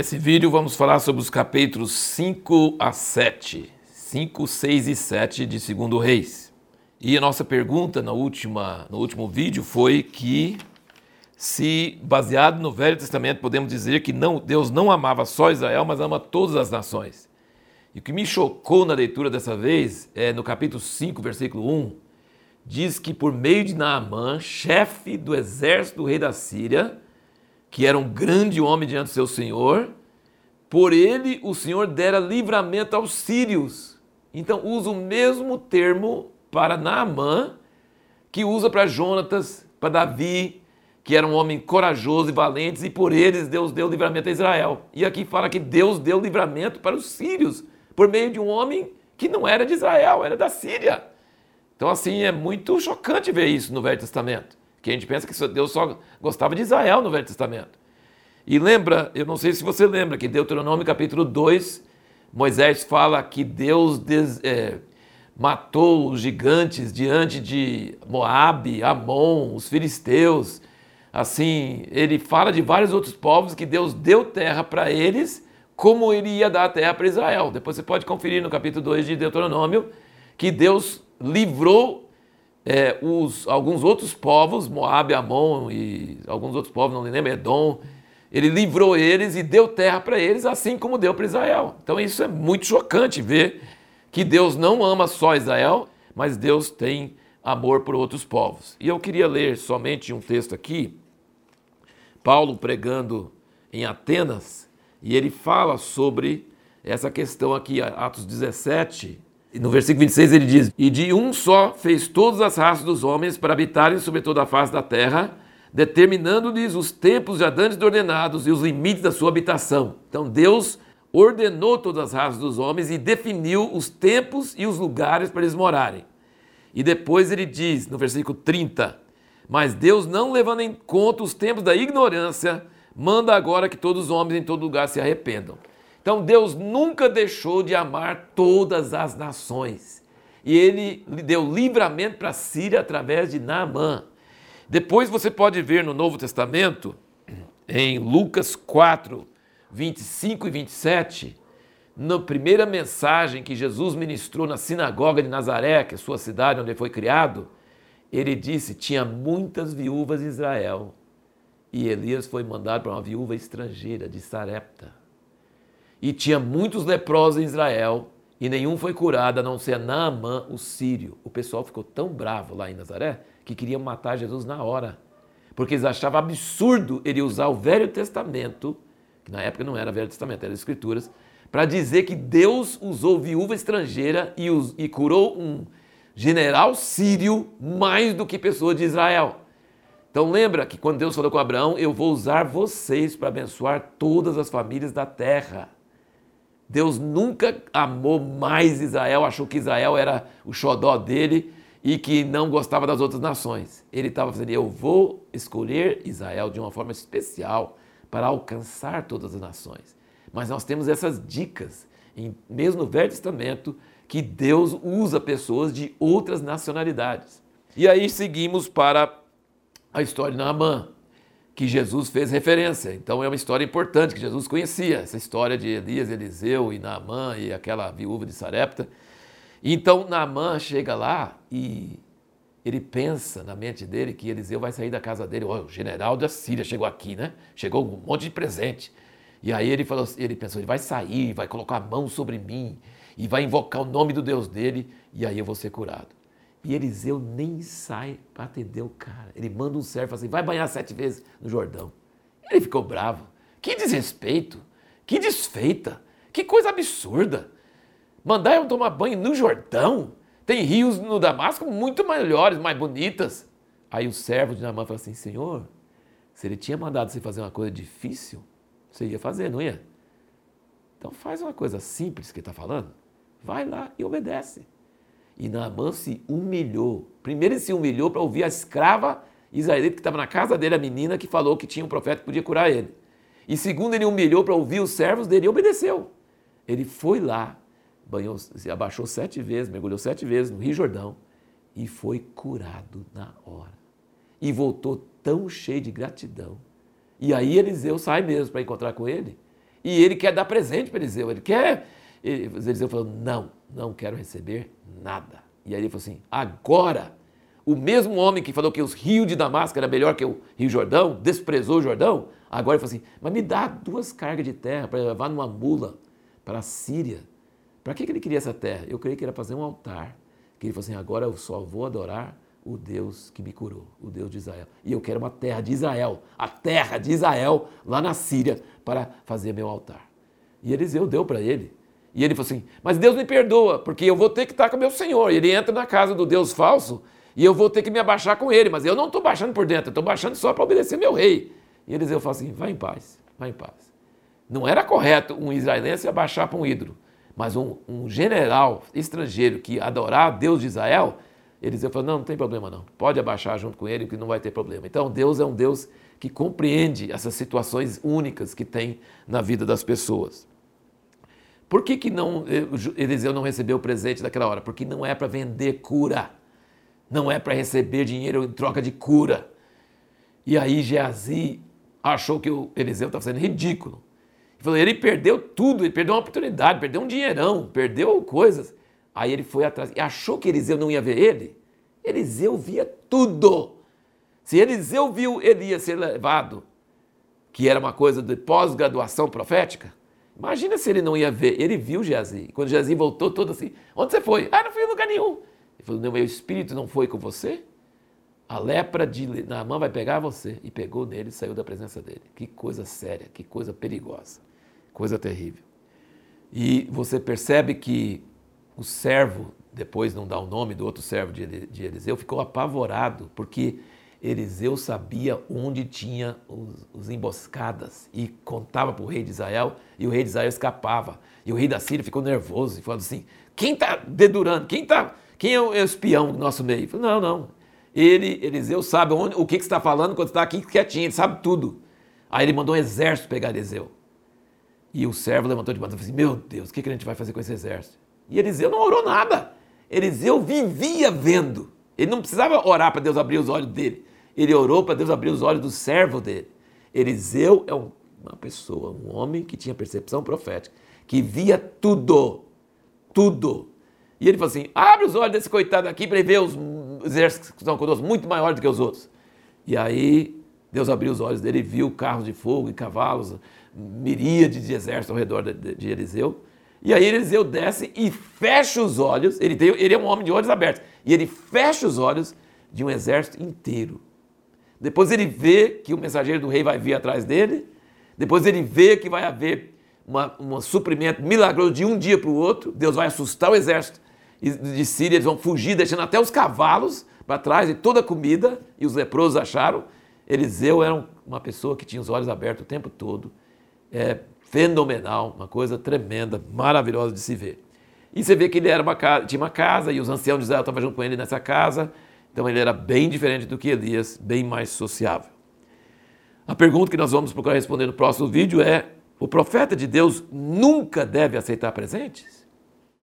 Nesse vídeo vamos falar sobre os capítulos 5 a 7, 5, 6 e 7 de 2 Reis. E a nossa pergunta na última, no último vídeo foi que se, baseado no Velho Testamento, podemos dizer que não, Deus não amava só Israel, mas ama todas as nações. E o que me chocou na leitura dessa vez é no capítulo 5, versículo 1, diz que por meio de Naamã, chefe do exército do rei da Síria, que era um grande homem diante do seu senhor, por ele o senhor dera livramento aos sírios. Então usa o mesmo termo para Naamã que usa para Jonatas, para Davi, que era um homem corajoso e valente, e por eles Deus deu livramento a Israel. E aqui fala que Deus deu livramento para os sírios, por meio de um homem que não era de Israel, era da Síria. Então, assim, é muito chocante ver isso no Velho Testamento que a gente pensa que Deus só gostava de Israel no Velho Testamento. E lembra, eu não sei se você lembra, que Deuteronômio capítulo 2, Moisés fala que Deus des, é, matou os gigantes diante de Moabe, Amon, os filisteus. Assim, ele fala de vários outros povos que Deus deu terra para eles, como ele ia dar a terra para Israel. Depois você pode conferir no capítulo 2 de Deuteronômio que Deus livrou é, os, alguns outros povos, Moab, Amon e alguns outros povos, não lembro, Edom, ele livrou eles e deu terra para eles, assim como deu para Israel. Então isso é muito chocante ver que Deus não ama só Israel, mas Deus tem amor por outros povos. E eu queria ler somente um texto aqui, Paulo pregando em Atenas, e ele fala sobre essa questão aqui, Atos 17, no versículo 26 ele diz: E de um só fez todas as raças dos homens para habitarem sobre toda a face da terra, determinando-lhes os tempos já dantes ordenados e os limites da sua habitação. Então Deus ordenou todas as raças dos homens e definiu os tempos e os lugares para eles morarem. E depois ele diz, no versículo 30, mas Deus, não levando em conta os tempos da ignorância, manda agora que todos os homens em todo lugar se arrependam. Então Deus nunca deixou de amar todas as nações. E ele deu livramento para a Síria através de Naamã. Depois você pode ver no Novo Testamento, em Lucas 4, 25 e 27, na primeira mensagem que Jesus ministrou na sinagoga de Nazaré, que é sua cidade onde ele foi criado, ele disse: tinha muitas viúvas em Israel. E Elias foi mandado para uma viúva estrangeira de Sarepta. E tinha muitos leprosos em Israel, e nenhum foi curado, a não ser Naamã, o sírio. O pessoal ficou tão bravo lá em Nazaré que queriam matar Jesus na hora. Porque eles achavam absurdo ele usar o Velho Testamento, que na época não era Velho Testamento, era Escrituras, para dizer que Deus usou viúva estrangeira e, us, e curou um general sírio mais do que pessoa de Israel. Então lembra que quando Deus falou com Abraão, eu vou usar vocês para abençoar todas as famílias da terra. Deus nunca amou mais Israel, achou que Israel era o xodó dele e que não gostava das outras nações. Ele estava dizendo: Eu vou escolher Israel de uma forma especial para alcançar todas as nações. Mas nós temos essas dicas, mesmo no Velho Testamento, que Deus usa pessoas de outras nacionalidades. E aí seguimos para a história de Naamã que Jesus fez referência. Então é uma história importante que Jesus conhecia, essa história de Elias, Eliseu e Naamã e aquela viúva de Sarepta. Então Naamã chega lá e ele pensa na mente dele que Eliseu vai sair da casa dele. Oh, o general da Síria chegou aqui, né? Chegou um monte de presente. E aí ele falou, ele pensou, ele vai sair, vai colocar a mão sobre mim e vai invocar o nome do Deus dele e aí eu vou ser curado. E Eliseu nem sai para atender o cara. Ele manda um servo assim, vai banhar sete vezes no Jordão. Ele ficou bravo. Que desrespeito, que desfeita, que coisa absurda. Mandar eu tomar banho no Jordão? Tem rios no Damasco muito melhores, mais bonitas. Aí o servo de Naamã falou assim, Senhor, se ele tinha mandado você fazer uma coisa difícil, você ia fazer, não ia? Então faz uma coisa simples que está falando. Vai lá e obedece. E Naamã se humilhou. Primeiro ele se humilhou para ouvir a escrava israelita que estava na casa dele, a menina que falou que tinha um profeta que podia curar ele. E segundo ele humilhou para ouvir os servos dele e obedeceu. Ele foi lá, banhou, se abaixou sete vezes, mergulhou sete vezes no Rio Jordão e foi curado na hora. E voltou tão cheio de gratidão. E aí Eliseu sai mesmo para encontrar com ele. E ele quer dar presente para Eliseu. Ele quer. Eliseu falou: Não, não quero receber nada. E aí ele falou assim: Agora, o mesmo homem que falou que os rios de Damasco era melhor que o Rio Jordão, desprezou o Jordão, agora ele falou assim: Mas me dá duas cargas de terra para levar numa mula para a Síria. Para que ele queria essa terra? Eu creio que era fazer um altar. Que ele falou assim: Agora eu só vou adorar o Deus que me curou, o Deus de Israel. E eu quero uma terra de Israel, a terra de Israel, lá na Síria, para fazer meu altar. E Eliseu deu para ele. E ele falou assim: Mas Deus me perdoa, porque eu vou ter que estar com meu Senhor. Ele entra na casa do Deus falso e eu vou ter que me abaixar com ele. Mas eu não estou baixando por dentro, eu estou baixando só para obedecer meu rei. E Eliseu fala assim: Vai em paz, vai em paz. Não era correto um israelense abaixar para um ídolo, mas um, um general estrangeiro que adorar Deus de Israel Eliseu falou: não, não tem problema não. Pode abaixar junto com ele que não vai ter problema. Então Deus é um Deus que compreende essas situações únicas que tem na vida das pessoas. Por que, que não, eh, Eliseu não recebeu o presente daquela hora? Porque não é para vender cura. Não é para receber dinheiro em troca de cura. E aí Geazi achou que o Eliseu estava sendo ridículo. Ele falou, ele perdeu tudo, ele perdeu uma oportunidade, perdeu um dinheirão, perdeu coisas. Aí ele foi atrás e achou que Eliseu não ia ver ele. Eliseu via tudo. Se Eliseu viu Elias ser levado, que era uma coisa de pós-graduação profética, imagina se ele não ia ver. Ele viu Geazi. Quando Geazi voltou todo assim, onde você foi? Ah, não fui em lugar nenhum. Ele falou, meu espírito não foi com você? A lepra de Naamã vai pegar você. E pegou nele e saiu da presença dele. Que coisa séria, que coisa perigosa, coisa terrível. E você percebe que o servo, depois não dá o nome do outro servo de Eliseu, ficou apavorado, porque Eliseu sabia onde tinha os, os emboscadas e contava para o rei de Israel, e o rei de Israel escapava. E o rei da Síria ficou nervoso e falou assim: quem está dedurando? Quem, tá, quem é o espião do nosso meio? Falei, não, não. Ele, Eliseu, sabe onde, o que, que você está falando quando está aqui quietinho, ele sabe tudo. Aí ele mandou um exército pegar Eliseu. E o servo levantou de mão e falou assim: Meu Deus, o que, que a gente vai fazer com esse exército? E Eliseu não orou nada. Eliseu vivia vendo. Ele não precisava orar para Deus abrir os olhos dele. Ele orou para Deus abrir os olhos do servo dele. Eliseu é uma pessoa, um homem que tinha percepção profética, que via tudo. Tudo. E ele falou assim: abre os olhos desse coitado aqui para ele ver os exércitos que estão conosco, muito maiores do que os outros. E aí Deus abriu os olhos dele e viu carros de fogo e cavalos, miríades de exércitos ao redor de, de Eliseu. E aí Eliseu desce e fecha os olhos, ele, tem, ele é um homem de olhos abertos, e ele fecha os olhos de um exército inteiro. Depois ele vê que o mensageiro do rei vai vir atrás dele, depois ele vê que vai haver um suprimento milagroso de um dia para o outro, Deus vai assustar o exército de Síria, eles vão fugir, deixando até os cavalos para trás e toda a comida, e os leprosos acharam. Eliseu era uma pessoa que tinha os olhos abertos o tempo todo, é, fenomenal, uma coisa tremenda, maravilhosa de se ver. E você vê que ele era uma tinha uma casa e os anciãos de Israel estavam junto com ele nessa casa, então ele era bem diferente do que Elias, bem mais sociável. A pergunta que nós vamos procurar responder no próximo vídeo é: o profeta de Deus nunca deve aceitar presentes?